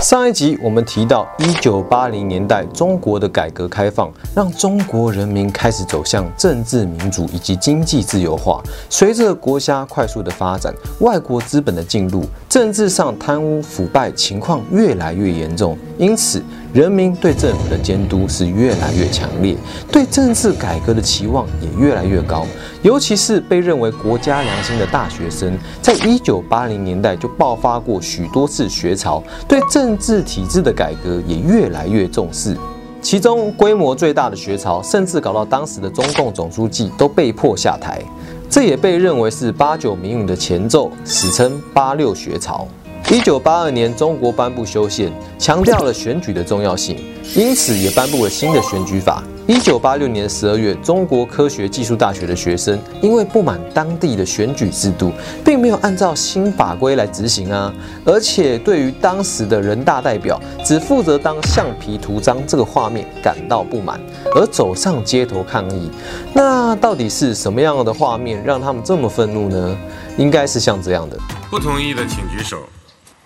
上一集我们提到，一九八零年代中国的改革开放，让中国人民开始走向政治民主以及经济自由化。随着国家快速的发展，外国资本的进入，政治上贪污腐败情况越来越严重，因此人民对政府的监督是越来越强烈，对政治改革的期望也越来越高。尤其是被认为国家良心的大学生，在一九八零年代就爆发过许多次学潮，对政治体制的改革也越来越重视。其中规模最大的学潮，甚至搞到当时的中共总书记都被迫下台，这也被认为是八九民运的前奏，史称八六学潮。一九八二年，中国颁布修宪，强调了选举的重要性，因此也颁布了新的选举法。一九八六年十二月，中国科学技术大学的学生因为不满当地的选举制度，并没有按照新法规来执行啊，而且对于当时的人大代表只负责当橡皮图章这个画面感到不满，而走上街头抗议。那到底是什么样的画面让他们这么愤怒呢？应该是像这样的：不同意的请举手。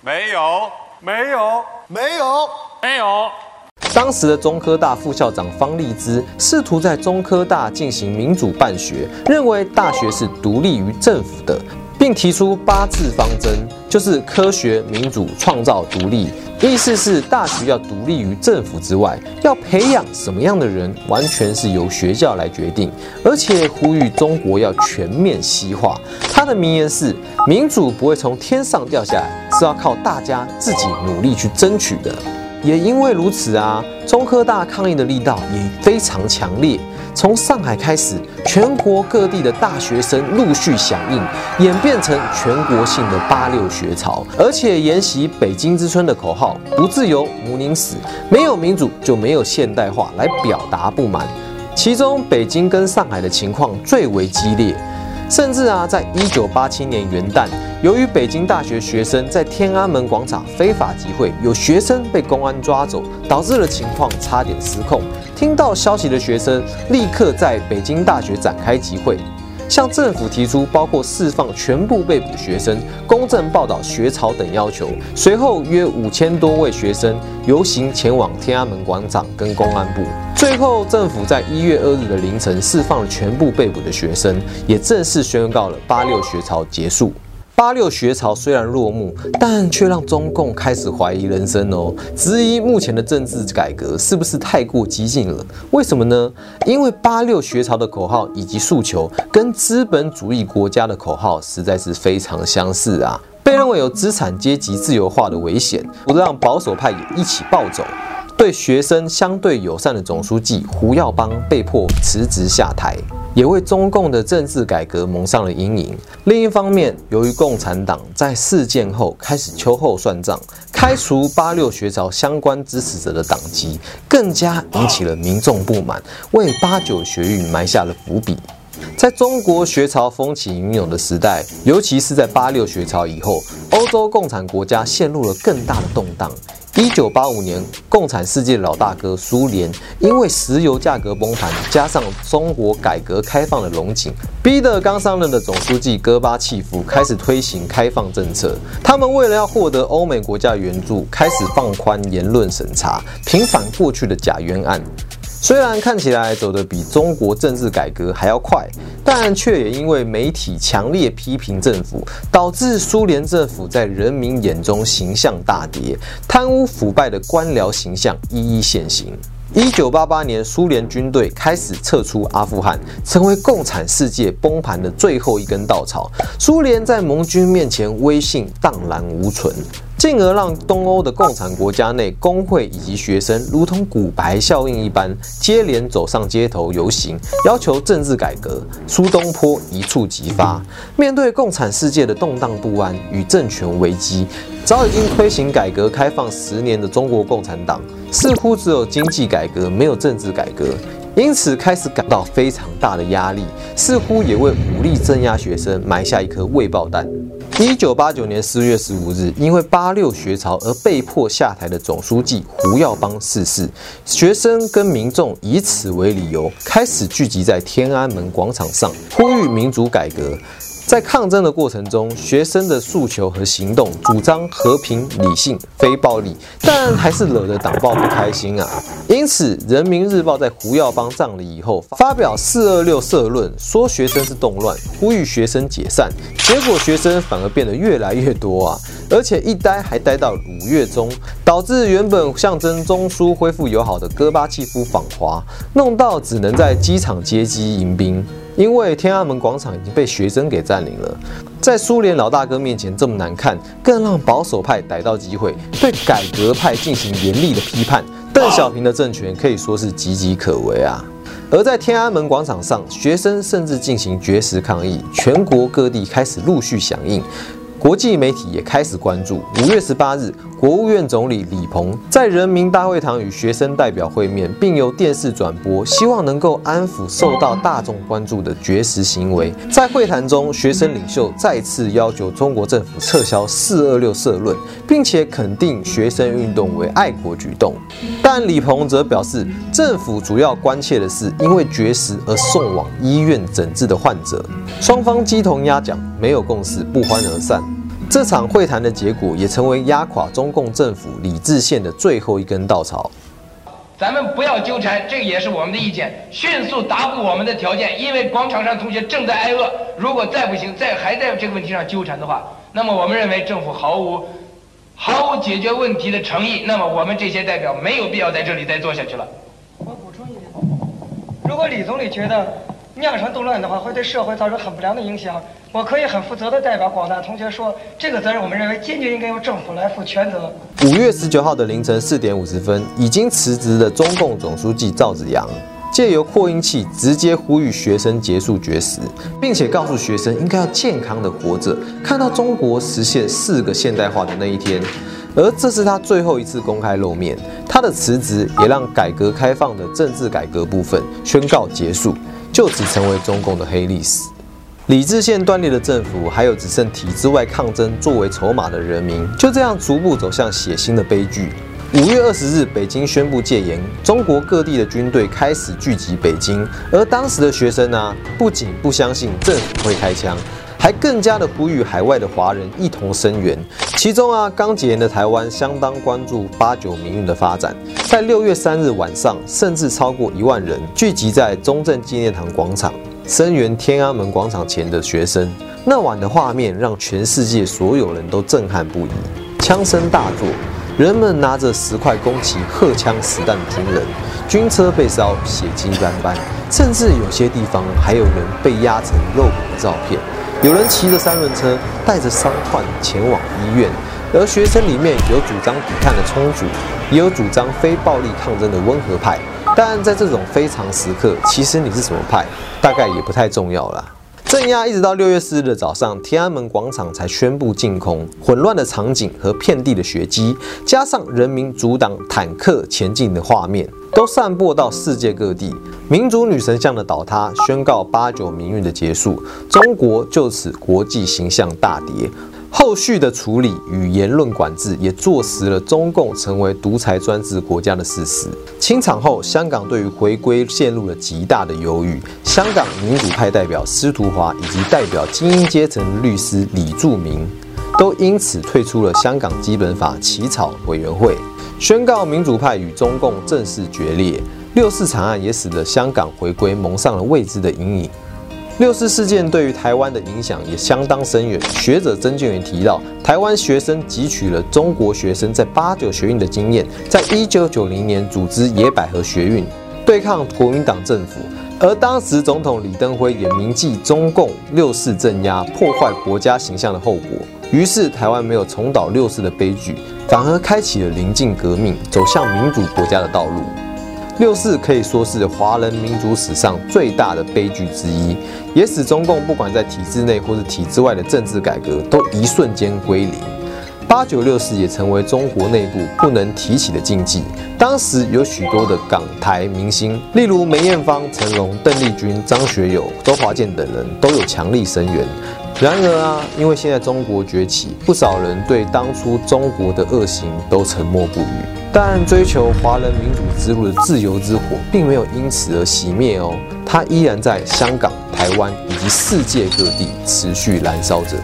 没有，没有，没有，没有。当时的中科大副校长方励之试图在中科大进行民主办学，认为大学是独立于政府的，并提出八字方针，就是科学、民主、创造、独立。意思是大学要独立于政府之外，要培养什么样的人，完全是由学校来决定，而且呼吁中国要全面西化。他的名言是：民主不会从天上掉下来，是要靠大家自己努力去争取的。也因为如此啊，中科大抗议的力道也非常强烈。从上海开始，全国各地的大学生陆续响应，演变成全国性的八六学潮，而且沿袭“北京之春”的口号“不自由，母宁死”，没有民主就没有现代化，来表达不满。其中，北京跟上海的情况最为激烈。甚至啊，在一九八七年元旦，由于北京大学学生在天安门广场非法集会，有学生被公安抓走，导致了情况差点失控。听到消息的学生立刻在北京大学展开集会。向政府提出包括释放全部被捕学生、公正报道学潮等要求。随后，约五千多位学生游行前往天安门广场跟公安部。最后，政府在一月二日的凌晨释放了全部被捕的学生，也正式宣告了八六学潮结束。八六学潮虽然落幕，但却让中共开始怀疑人生哦，质疑目前的政治改革是不是太过激进了？为什么呢？因为八六学潮的口号以及诉求跟资本主义国家的口号实在是非常相似啊，被认为有资产阶级自由化的危险，不让保守派也一起暴走。对学生相对友善的总书记胡耀邦被迫辞职下台。也为中共的政治改革蒙上了阴影。另一方面，由于共产党在事件后开始秋后算账，开除八六学潮相关支持者的党籍，更加引起了民众不满，为八九学运埋下了伏笔。在中国学潮风起云涌的时代，尤其是在八六学潮以后，欧洲共产国家陷入了更大的动荡。一九八五年，共产世界老大哥苏联因为石油价格崩盘，加上中国改革开放的龙井，逼得刚上任的总书记戈巴契夫开始推行开放政策。他们为了要获得欧美国家援助，开始放宽言论审查，平反过去的假冤案。虽然看起来走得比中国政治改革还要快，但却也因为媒体强烈批评政府，导致苏联政府在人民眼中形象大跌，贪污腐败的官僚形象一一现形。一九八八年，苏联军队开始撤出阿富汗，成为共产世界崩盘的最后一根稻草。苏联在盟军面前威信荡然无存。进而让东欧的共产国家内工会以及学生如同骨牌效应一般，接连走上街头游行，要求政治改革。苏东坡一触即发。面对共产世界的动荡不安与政权危机，早已经推行改革开放十年的中国共产党，似乎只有经济改革，没有政治改革，因此开始感到非常大的压力，似乎也为武力镇压学生埋下一颗未爆弹。一九八九年四月十五日，因为八六学潮而被迫下台的总书记胡耀邦逝世，学生跟民众以此为理由，开始聚集在天安门广场上，呼吁民主改革。在抗争的过程中，学生的诉求和行动主张和平、理性、非暴力，但还是惹得党报不开心啊。因此，《人民日报》在胡耀邦葬礼以后发表“四二六”社论，说学生是动乱，呼吁学生解散。结果学生反而变得越来越多啊，而且一待还待到五月中，导致原本象征中苏恢复友好的戈巴契夫访华，弄到只能在机场接机迎宾。因为天安门广场已经被学生给占领了，在苏联老大哥面前这么难看，更让保守派逮到机会对改革派进行严厉的批判。邓小平的政权可以说是岌岌可危啊！而在天安门广场上，学生甚至进行绝食抗议，全国各地开始陆续响应。国际媒体也开始关注。五月十八日，国务院总理李鹏在人民大会堂与学生代表会面，并由电视转播，希望能够安抚受到大众关注的绝食行为。在会谈中，学生领袖再次要求中国政府撤销“四二六”社论，并且肯定学生运动为爱国举动。但李鹏则表示，政府主要关切的是因为绝食而送往医院诊治的患者。双方鸡同鸭讲，没有共识，不欢而散。这场会谈的结果也成为压垮中共政府理智线的最后一根稻草。咱们不要纠缠，这也是我们的意见。迅速答复我们的条件，因为广场上同学正在挨饿。如果再不行，再还在这个问题上纠缠的话，那么我们认为政府毫无毫无解决问题的诚意。那么我们这些代表没有必要在这里再做下去了。我补充一点，如果李总理觉得酿成动乱的话，会对社会造成很不良的影响。我可以很负责的代表广大同学说，这个责任我们认为坚决应该由政府来负全责。五月十九号的凌晨四点五十分，已经辞职的中共总书记赵紫阳，借由扩音器直接呼吁学生结束绝食，并且告诉学生应该要健康的活着，看到中国实现四个现代化的那一天。而这是他最后一次公开露面，他的辞职也让改革开放的政治改革部分宣告结束，就此成为中共的黑历史。理智线断裂的政府，还有只剩体制外抗争作为筹码的人民，就这样逐步走向血腥的悲剧。五月二十日，北京宣布戒严，中国各地的军队开始聚集北京，而当时的学生呢，不仅不相信政府会开枪，还更加的呼吁海外的华人一同声援。其中啊，刚戒严的台湾相当关注八九民运的发展，在六月三日晚上，甚至超过一万人聚集在中正纪念堂广场。声援天安门广场前的学生，那晚的画面让全世界所有人都震撼不已。枪声大作，人们拿着十块公旗、荷枪实弹的军人，军车被烧，血迹斑斑，甚至有些地方还有人被压成肉骨的照片。有人骑着三轮车，带着伤患前往医院。而学生里面有主张抵抗的冲组，也有主张非暴力抗争的温和派。但在这种非常时刻，其实你是什么派，大概也不太重要了。镇压一直到六月四日的早上，天安门广场才宣布净空。混乱的场景和遍地的血迹，加上人民阻挡坦克前进的画面，都散播到世界各地。民族女神像的倒塌，宣告八九民运的结束，中国就此国际形象大跌。后续的处理与言论管制也坐实了中共成为独裁专制国家的事实。清场后，香港对于回归陷入了极大的犹豫。香港民主派代表司徒华以及代表精英阶层律师李柱铭，都因此退出了香港基本法起草委员会，宣告民主派与中共正式决裂。六四惨案也使得香港回归蒙上了未知的阴影。六四事件对于台湾的影响也相当深远。学者曾建元提到，台湾学生汲取了中国学生在八九学运的经验，在一九九零年组织野百合学运，对抗国民党政府。而当时总统李登辉也铭记中共六四镇压、破坏国家形象的后果，于是台湾没有重蹈六四的悲剧，反而开启了临近革命、走向民主国家的道路。六四可以说是华人民族史上最大的悲剧之一，也使中共不管在体制内或是体制外的政治改革都一瞬间归零。八九六四也成为中国内部不能提起的禁忌。当时有许多的港台明星，例如梅艳芳、成龙、邓丽君、张学友、周华健等人，都有强力声援。然而啊，因为现在中国崛起，不少人对当初中国的恶行都沉默不语。但追求华人民主之路的自由之火，并没有因此而熄灭哦，它依然在香港。台湾以及世界各地持续燃烧着。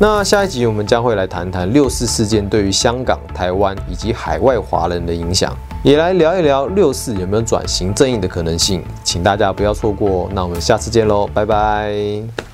那下一集我们将会来谈谈六四事件对于香港、台湾以及海外华人的影响，也来聊一聊六四有没有转型正义的可能性，请大家不要错过。那我们下次见喽，拜拜。